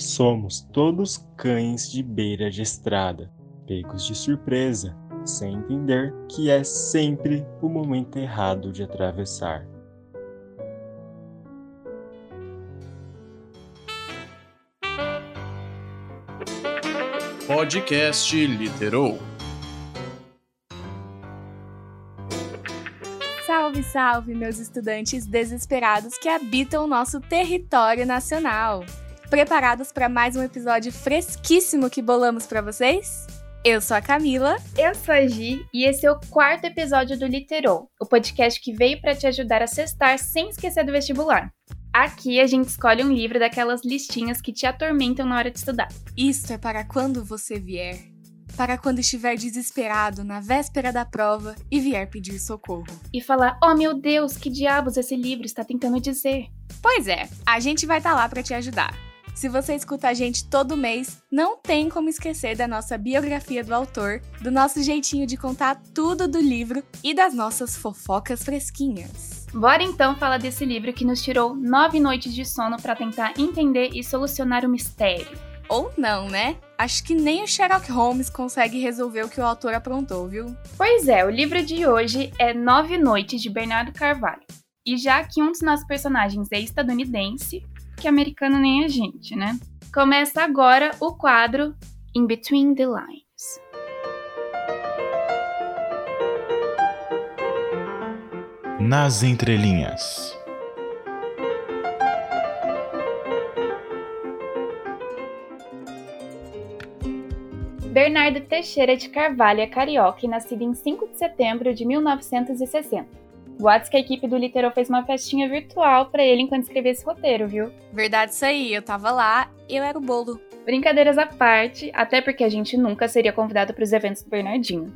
Somos todos cães de beira de estrada, pegos de surpresa, sem entender que é sempre o momento errado de atravessar. Podcast Literou. Salve, salve, meus estudantes desesperados que habitam o nosso território nacional. Preparados para mais um episódio fresquíssimo que bolamos para vocês? Eu sou a Camila. Eu sou a Gi e esse é o quarto episódio do Literou, o podcast que veio para te ajudar a cestar sem esquecer do vestibular. Aqui a gente escolhe um livro daquelas listinhas que te atormentam na hora de estudar. Isto é para quando você vier. Para quando estiver desesperado na véspera da prova e vier pedir socorro. E falar: Oh meu Deus, que diabos esse livro está tentando dizer? Pois é, a gente vai estar tá lá para te ajudar. Se você escuta a gente todo mês, não tem como esquecer da nossa biografia do autor, do nosso jeitinho de contar tudo do livro e das nossas fofocas fresquinhas. Bora então falar desse livro que nos tirou nove noites de sono para tentar entender e solucionar o mistério. Ou não, né? Acho que nem o Sherlock Holmes consegue resolver o que o autor aprontou, viu? Pois é, o livro de hoje é Nove Noites de Bernardo Carvalho. E já que um dos nossos personagens é estadunidense, que americano nem a gente, né? Começa agora o quadro In Between the Lines. Nas entrelinhas. Bernardo Teixeira de Carvalho é carioca e nascido em 5 de setembro de 1960. Boatos que a equipe do Literal fez uma festinha virtual para ele enquanto escrevia esse roteiro, viu? Verdade isso aí, eu tava lá, eu era o bolo. Brincadeiras à parte, até porque a gente nunca seria convidado para os eventos do Bernardinho.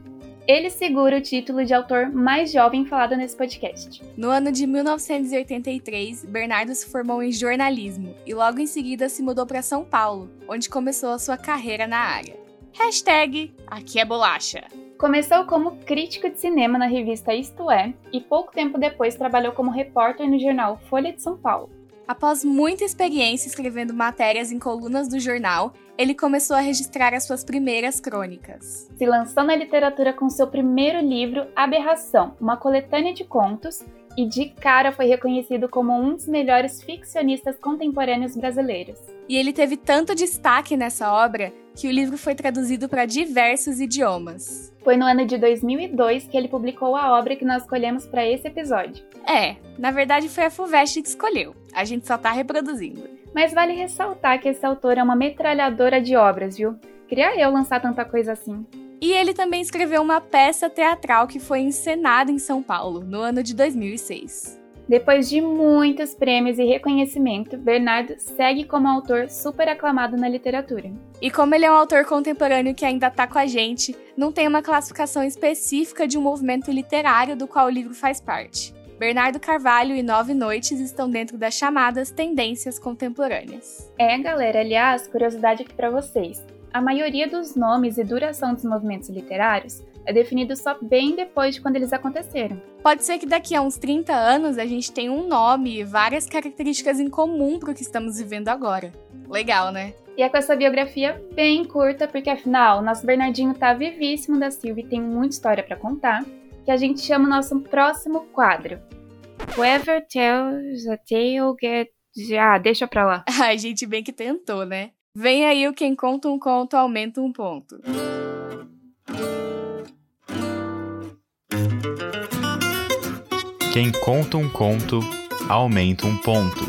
Ele segura o título de autor mais jovem falado nesse podcast. No ano de 1983, Bernardo se formou em jornalismo e logo em seguida se mudou para São Paulo, onde começou a sua carreira na área. Hashtag aqui é bolacha. Começou como crítico de cinema na revista Isto É e pouco tempo depois trabalhou como repórter no jornal Folha de São Paulo. Após muita experiência escrevendo matérias em colunas do jornal, ele começou a registrar as suas primeiras crônicas. Se lançou na literatura com seu primeiro livro, Aberração, uma coletânea de contos, e de cara foi reconhecido como um dos melhores ficcionistas contemporâneos brasileiros. E ele teve tanto destaque nessa obra que o livro foi traduzido para diversos idiomas. Foi no ano de 2002 que ele publicou a obra que nós escolhemos para esse episódio. É, na verdade foi a FUVEST que escolheu. A gente só tá reproduzindo. Mas vale ressaltar que esse autor é uma metralhadora de obras, viu? Queria eu lançar tanta coisa assim. E ele também escreveu uma peça teatral que foi encenada em São Paulo, no ano de 2006. Depois de muitos prêmios e reconhecimento, Bernardo segue como autor super aclamado na literatura. E como ele é um autor contemporâneo que ainda está com a gente, não tem uma classificação específica de um movimento literário do qual o livro faz parte. Bernardo Carvalho e Nove Noites estão dentro das chamadas tendências contemporâneas. É, galera, aliás, curiosidade aqui para vocês. A maioria dos nomes e duração dos movimentos literários é definido só bem depois de quando eles aconteceram. Pode ser que daqui a uns 30 anos a gente tenha um nome e várias características em comum para o que estamos vivendo agora. Legal, né? E é com essa biografia bem curta, porque afinal, nosso Bernardinho tá vivíssimo da Silva e tem muita história para contar, que a gente chama o nosso próximo quadro. Whoever tells a tale gets... Ah, deixa pra lá. A gente bem que tentou, né? Vem aí o Quem Conta um Conto Aumenta um Ponto. Quem conta um conto aumenta um ponto.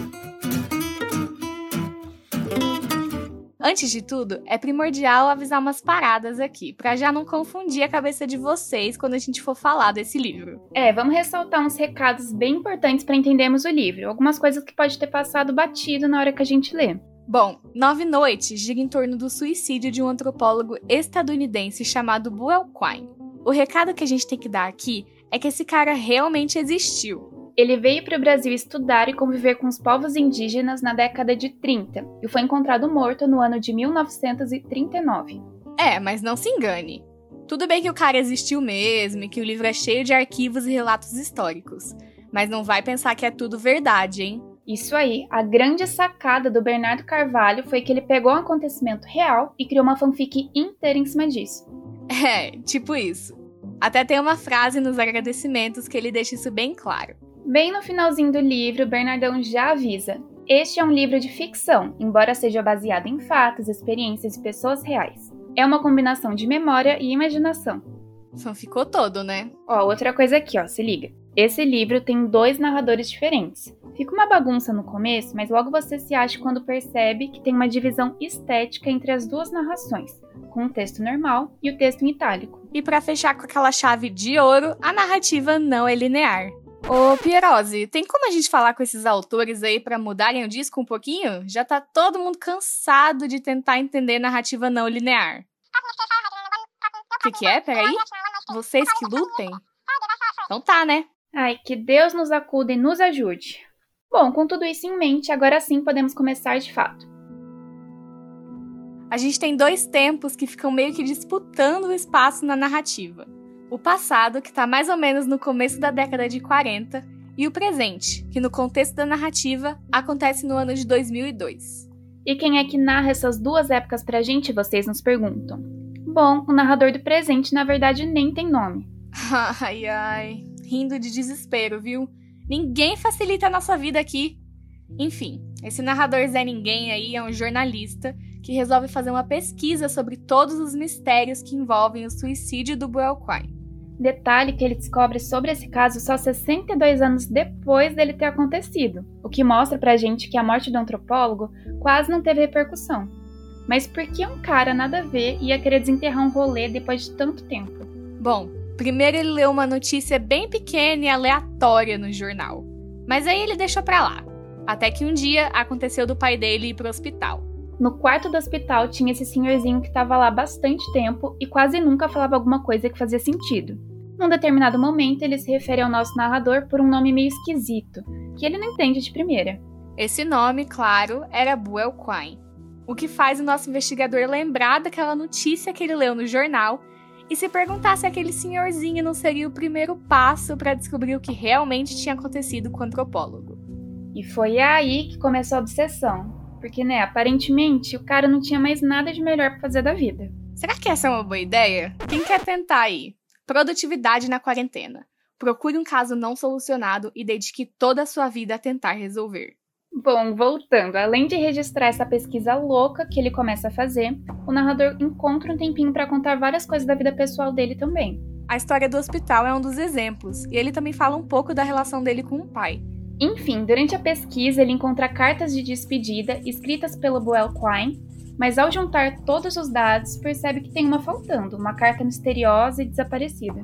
Antes de tudo, é primordial avisar umas paradas aqui, para já não confundir a cabeça de vocês quando a gente for falar desse livro. É, vamos ressaltar uns recados bem importantes para entendermos o livro, algumas coisas que pode ter passado batido na hora que a gente lê. Bom, Nove Noites gira em torno do suicídio de um antropólogo estadunidense chamado Buell Quine. O recado que a gente tem que dar aqui é que esse cara realmente existiu. Ele veio para o Brasil estudar e conviver com os povos indígenas na década de 30 e foi encontrado morto no ano de 1939. É, mas não se engane. Tudo bem que o cara existiu mesmo e que o livro é cheio de arquivos e relatos históricos, mas não vai pensar que é tudo verdade, hein? Isso aí, a grande sacada do Bernardo Carvalho foi que ele pegou um acontecimento real e criou uma fanfic inteira em cima disso. É, tipo isso. Até tem uma frase nos agradecimentos que ele deixa isso bem claro. Bem no finalzinho do livro, Bernardão já avisa: Este é um livro de ficção, embora seja baseado em fatos, experiências e pessoas reais. É uma combinação de memória e imaginação. Ficou todo, né? Ó, outra coisa aqui, ó, se liga. Esse livro tem dois narradores diferentes. Fica uma bagunça no começo, mas logo você se acha quando percebe que tem uma divisão estética entre as duas narrações, com o texto normal e o texto em itálico. E para fechar com aquela chave de ouro, a narrativa não é linear. Ô, Pierose, tem como a gente falar com esses autores aí para mudarem o disco um pouquinho? Já tá todo mundo cansado de tentar entender narrativa não linear. O que, que é? Peraí. Vocês que lutem? Então tá, né? Ai, que Deus nos acuda e nos ajude. Bom, com tudo isso em mente, agora sim podemos começar de fato. A gente tem dois tempos que ficam meio que disputando o espaço na narrativa. O passado, que está mais ou menos no começo da década de 40, e o presente, que no contexto da narrativa acontece no ano de 2002. E quem é que narra essas duas épocas pra gente, vocês nos perguntam? Bom, o narrador do presente na verdade nem tem nome. Ai, ai, rindo de desespero, viu? Ninguém facilita a nossa vida aqui. Enfim, esse narrador Zé Ninguém aí é um jornalista que resolve fazer uma pesquisa sobre todos os mistérios que envolvem o suicídio do Buelquine. Detalhe que ele descobre sobre esse caso só 62 anos depois dele ter acontecido, o que mostra pra gente que a morte do antropólogo quase não teve repercussão. Mas por que um cara nada a ver ia querer desenterrar um rolê depois de tanto tempo? Bom, primeiro ele leu uma notícia bem pequena e aleatória no jornal. Mas aí ele deixou pra lá. Até que um dia aconteceu do pai dele ir pro hospital. No quarto do hospital tinha esse senhorzinho que estava lá bastante tempo e quase nunca falava alguma coisa que fazia sentido. Num determinado momento, ele se refere ao nosso narrador por um nome meio esquisito, que ele não entende de primeira. Esse nome, claro, era Buell Quine, o que faz o nosso investigador lembrar daquela notícia que ele leu no jornal e se perguntar se aquele senhorzinho não seria o primeiro passo para descobrir o que realmente tinha acontecido com o antropólogo. E foi aí que começou a obsessão, porque, né, aparentemente o cara não tinha mais nada de melhor para fazer da vida. Será que essa é uma boa ideia? Quem quer tentar aí? Produtividade na quarentena. Procure um caso não solucionado e dedique toda a sua vida a tentar resolver. Bom, voltando, além de registrar essa pesquisa louca que ele começa a fazer, o narrador encontra um tempinho para contar várias coisas da vida pessoal dele também. A história do hospital é um dos exemplos, e ele também fala um pouco da relação dele com o pai. Enfim, durante a pesquisa ele encontra cartas de despedida escritas pelo Boel Quine, mas ao juntar todos os dados percebe que tem uma faltando, uma carta misteriosa e desaparecida.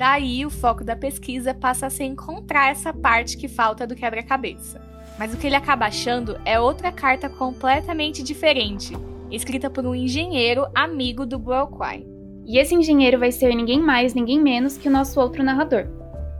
Daí o foco da pesquisa passa a ser encontrar essa parte que falta do quebra-cabeça. Mas o que ele acaba achando é outra carta completamente diferente, escrita por um engenheiro amigo do Quine. E esse engenheiro vai ser ninguém mais, ninguém menos que o nosso outro narrador,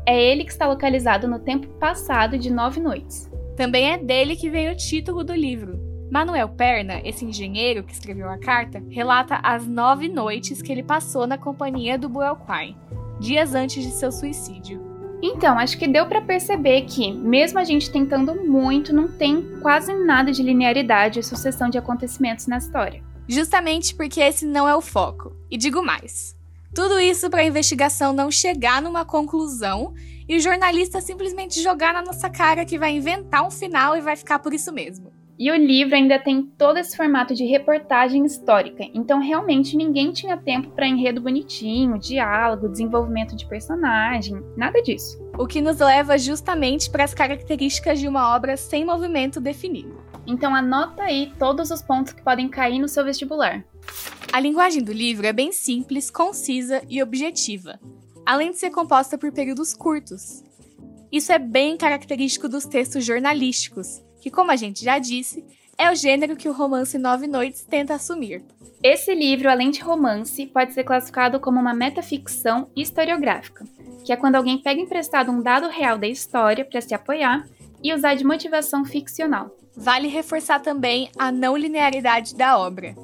é ele que está localizado no tempo passado de Nove Noites. Também é dele que vem o título do livro. Manuel Perna, esse engenheiro que escreveu a carta, relata as nove noites que ele passou na companhia do Buelquine, dias antes de seu suicídio. Então, acho que deu para perceber que, mesmo a gente tentando muito, não tem quase nada de linearidade e sucessão de acontecimentos na história. Justamente porque esse não é o foco. E digo mais: tudo isso para a investigação não chegar numa conclusão e o jornalista simplesmente jogar na nossa cara que vai inventar um final e vai ficar por isso mesmo. E o livro ainda tem todo esse formato de reportagem histórica, então realmente ninguém tinha tempo para enredo bonitinho, diálogo, desenvolvimento de personagem, nada disso. O que nos leva justamente para as características de uma obra sem movimento definido. Então anota aí todos os pontos que podem cair no seu vestibular. A linguagem do livro é bem simples, concisa e objetiva, além de ser composta por períodos curtos. Isso é bem característico dos textos jornalísticos, que, como a gente já disse, é o gênero que o romance Nove Noites tenta assumir. Esse livro, além de romance, pode ser classificado como uma metaficção historiográfica, que é quando alguém pega emprestado um dado real da história para se apoiar e usar de motivação ficcional. Vale reforçar também a não linearidade da obra,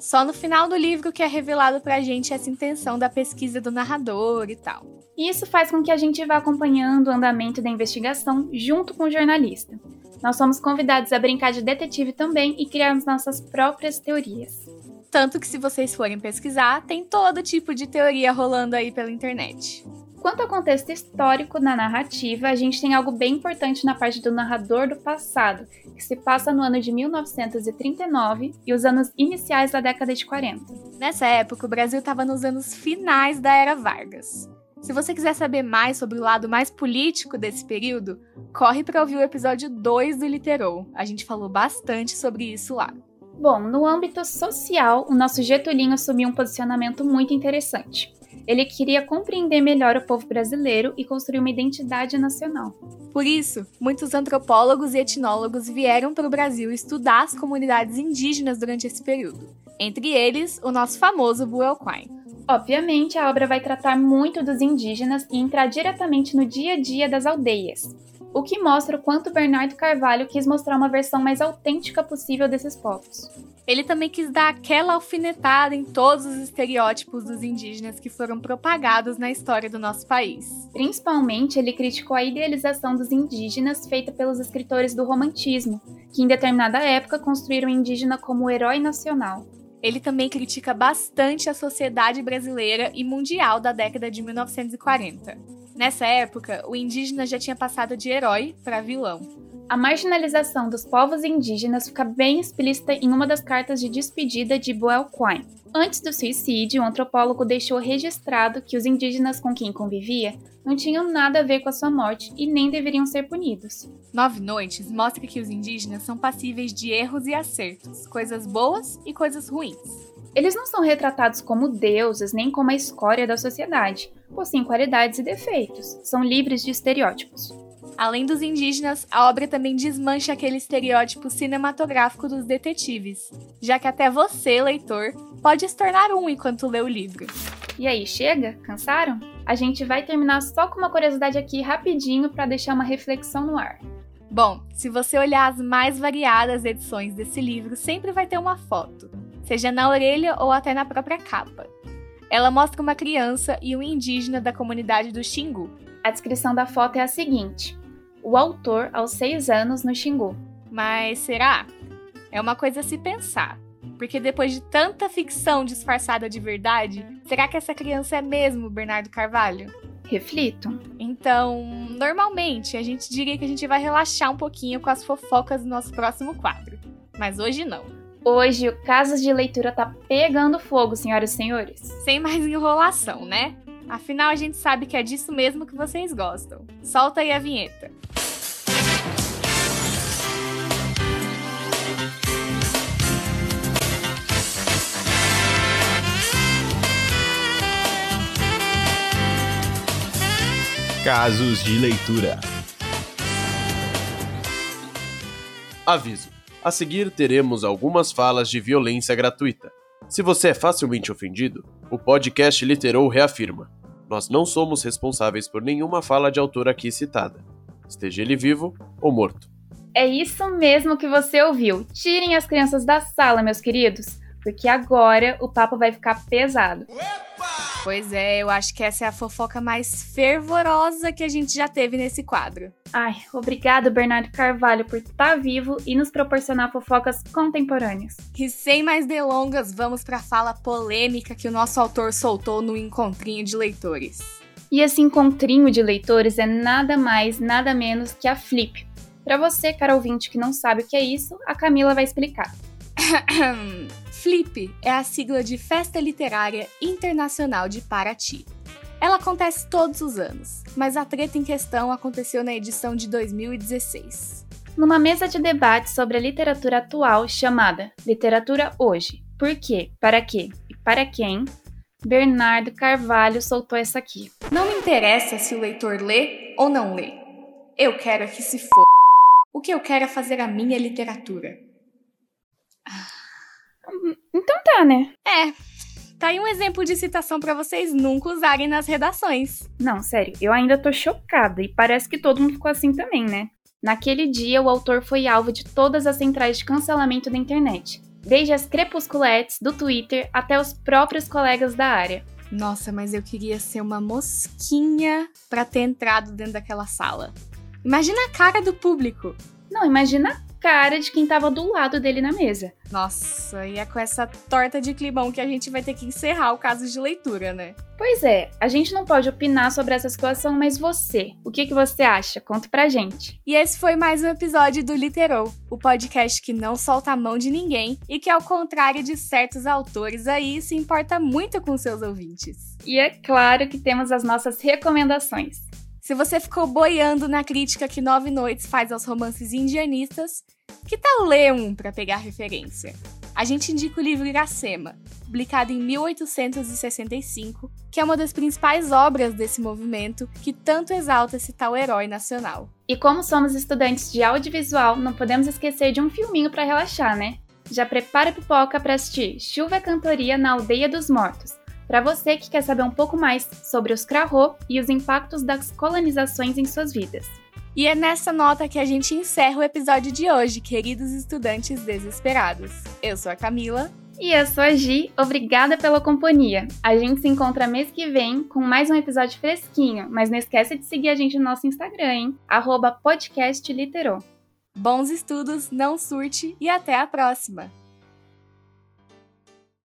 só no final do livro que é revelado pra gente essa intenção da pesquisa do narrador e tal. E isso faz com que a gente vá acompanhando o andamento da investigação junto com o jornalista. Nós somos convidados a brincar de detetive também e criarmos nossas próprias teorias. Tanto que, se vocês forem pesquisar, tem todo tipo de teoria rolando aí pela internet. Quanto ao contexto histórico na narrativa, a gente tem algo bem importante na parte do narrador do passado, que se passa no ano de 1939 e os anos iniciais da década de 40. Nessa época, o Brasil estava nos anos finais da Era Vargas. Se você quiser saber mais sobre o lado mais político desse período, corre para ouvir o episódio 2 do Literou. A gente falou bastante sobre isso lá. Bom, no âmbito social, o nosso Getulinho assumiu um posicionamento muito interessante. Ele queria compreender melhor o povo brasileiro e construir uma identidade nacional. Por isso, muitos antropólogos e etnólogos vieram para o Brasil estudar as comunidades indígenas durante esse período. Entre eles, o nosso famoso Buell Quine. Obviamente, a obra vai tratar muito dos indígenas e entrar diretamente no dia a dia das aldeias, o que mostra o quanto Bernardo Carvalho quis mostrar uma versão mais autêntica possível desses povos. Ele também quis dar aquela alfinetada em todos os estereótipos dos indígenas que foram propagados na história do nosso país. Principalmente, ele criticou a idealização dos indígenas feita pelos escritores do romantismo, que em determinada época construíram o indígena como o herói nacional. Ele também critica bastante a sociedade brasileira e mundial da década de 1940. Nessa época, o indígena já tinha passado de herói para vilão. A marginalização dos povos indígenas fica bem explícita em uma das cartas de despedida de Boel Quine. Antes do suicídio, o antropólogo deixou registrado que os indígenas com quem convivia não tinham nada a ver com a sua morte e nem deveriam ser punidos. Nove Noites mostra que os indígenas são passíveis de erros e acertos, coisas boas e coisas ruins. Eles não são retratados como deuses nem como a escória da sociedade, possuem qualidades e defeitos, são livres de estereótipos. Além dos indígenas, a obra também desmancha aquele estereótipo cinematográfico dos detetives, já que até você, leitor, pode se tornar um enquanto lê o livro. E aí, chega? Cansaram? A gente vai terminar só com uma curiosidade aqui rapidinho para deixar uma reflexão no ar. Bom, se você olhar as mais variadas edições desse livro, sempre vai ter uma foto, seja na orelha ou até na própria capa. Ela mostra uma criança e um indígena da comunidade do Xingu. A descrição da foto é a seguinte: o autor aos seis anos no Xingu. Mas será? É uma coisa a se pensar. Porque depois de tanta ficção disfarçada de verdade, será que essa criança é mesmo Bernardo Carvalho? Reflito. Então, normalmente a gente diria que a gente vai relaxar um pouquinho com as fofocas do nosso próximo quadro. Mas hoje não. Hoje o Casas de Leitura tá pegando fogo, senhoras e senhores. Sem mais enrolação, né? Afinal, a gente sabe que é disso mesmo que vocês gostam. Solta aí a vinheta. Casos de leitura. Aviso: a seguir teremos algumas falas de violência gratuita. Se você é facilmente ofendido, o podcast Literou reafirma: nós não somos responsáveis por nenhuma fala de autor aqui citada, esteja ele vivo ou morto. É isso mesmo que você ouviu. Tirem as crianças da sala, meus queridos, porque agora o papo vai ficar pesado. Pois é, eu acho que essa é a fofoca mais fervorosa que a gente já teve nesse quadro. Ai, obrigado, Bernardo Carvalho, por estar vivo e nos proporcionar fofocas contemporâneas. E sem mais delongas, vamos para a fala polêmica que o nosso autor soltou no encontrinho de leitores. E esse encontrinho de leitores é nada mais, nada menos que a Flip. Para você, cara ouvinte, que não sabe o que é isso, a Camila vai explicar. FLIP é a sigla de Festa Literária Internacional de Paraty. Ela acontece todos os anos, mas a treta em questão aconteceu na edição de 2016. Numa mesa de debate sobre a literatura atual chamada Literatura Hoje, Por quê, Para quê e Para quem, Bernardo Carvalho soltou essa aqui. Não me interessa se o leitor lê ou não lê. Eu quero é que se for. O que eu quero é fazer a minha literatura. Então tá, né? É. Tá aí um exemplo de citação para vocês nunca usarem nas redações. Não, sério, eu ainda tô chocada e parece que todo mundo ficou assim também, né? Naquele dia, o autor foi alvo de todas as centrais de cancelamento da internet, desde as crepusculetes do Twitter até os próprios colegas da área. Nossa, mas eu queria ser uma mosquinha para ter entrado dentro daquela sala. Imagina a cara do público. Não, imagina a cara de quem tava do lado dele na mesa. Nossa, e é com essa torta de climão que a gente vai ter que encerrar o caso de leitura, né? Pois é, a gente não pode opinar sobre essa situação, mas você, o que, que você acha? Conta pra gente. E esse foi mais um episódio do Literou, o podcast que não solta a mão de ninguém e que, ao contrário de certos autores aí, se importa muito com seus ouvintes. E é claro que temos as nossas recomendações. Se você ficou boiando na crítica que Nove Noites faz aos romances indianistas, que tal ler um para pegar referência? A gente indica o livro Iracema, publicado em 1865, que é uma das principais obras desse movimento que tanto exalta esse tal herói nacional. E como somos estudantes de audiovisual, não podemos esquecer de um filminho para relaxar, né? Já prepara a pipoca para assistir Chuva Cantoria na Aldeia dos Mortos, para você que quer saber um pouco mais sobre os Krahô e os impactos das colonizações em suas vidas. E é nessa nota que a gente encerra o episódio de hoje, queridos estudantes desesperados. Eu sou a Camila. E eu sou a Gi, obrigada pela companhia. A gente se encontra mês que vem com mais um episódio fresquinho, mas não esqueça de seguir a gente no nosso Instagram, hein? Podcastliterou. Bons estudos, não surte e até a próxima!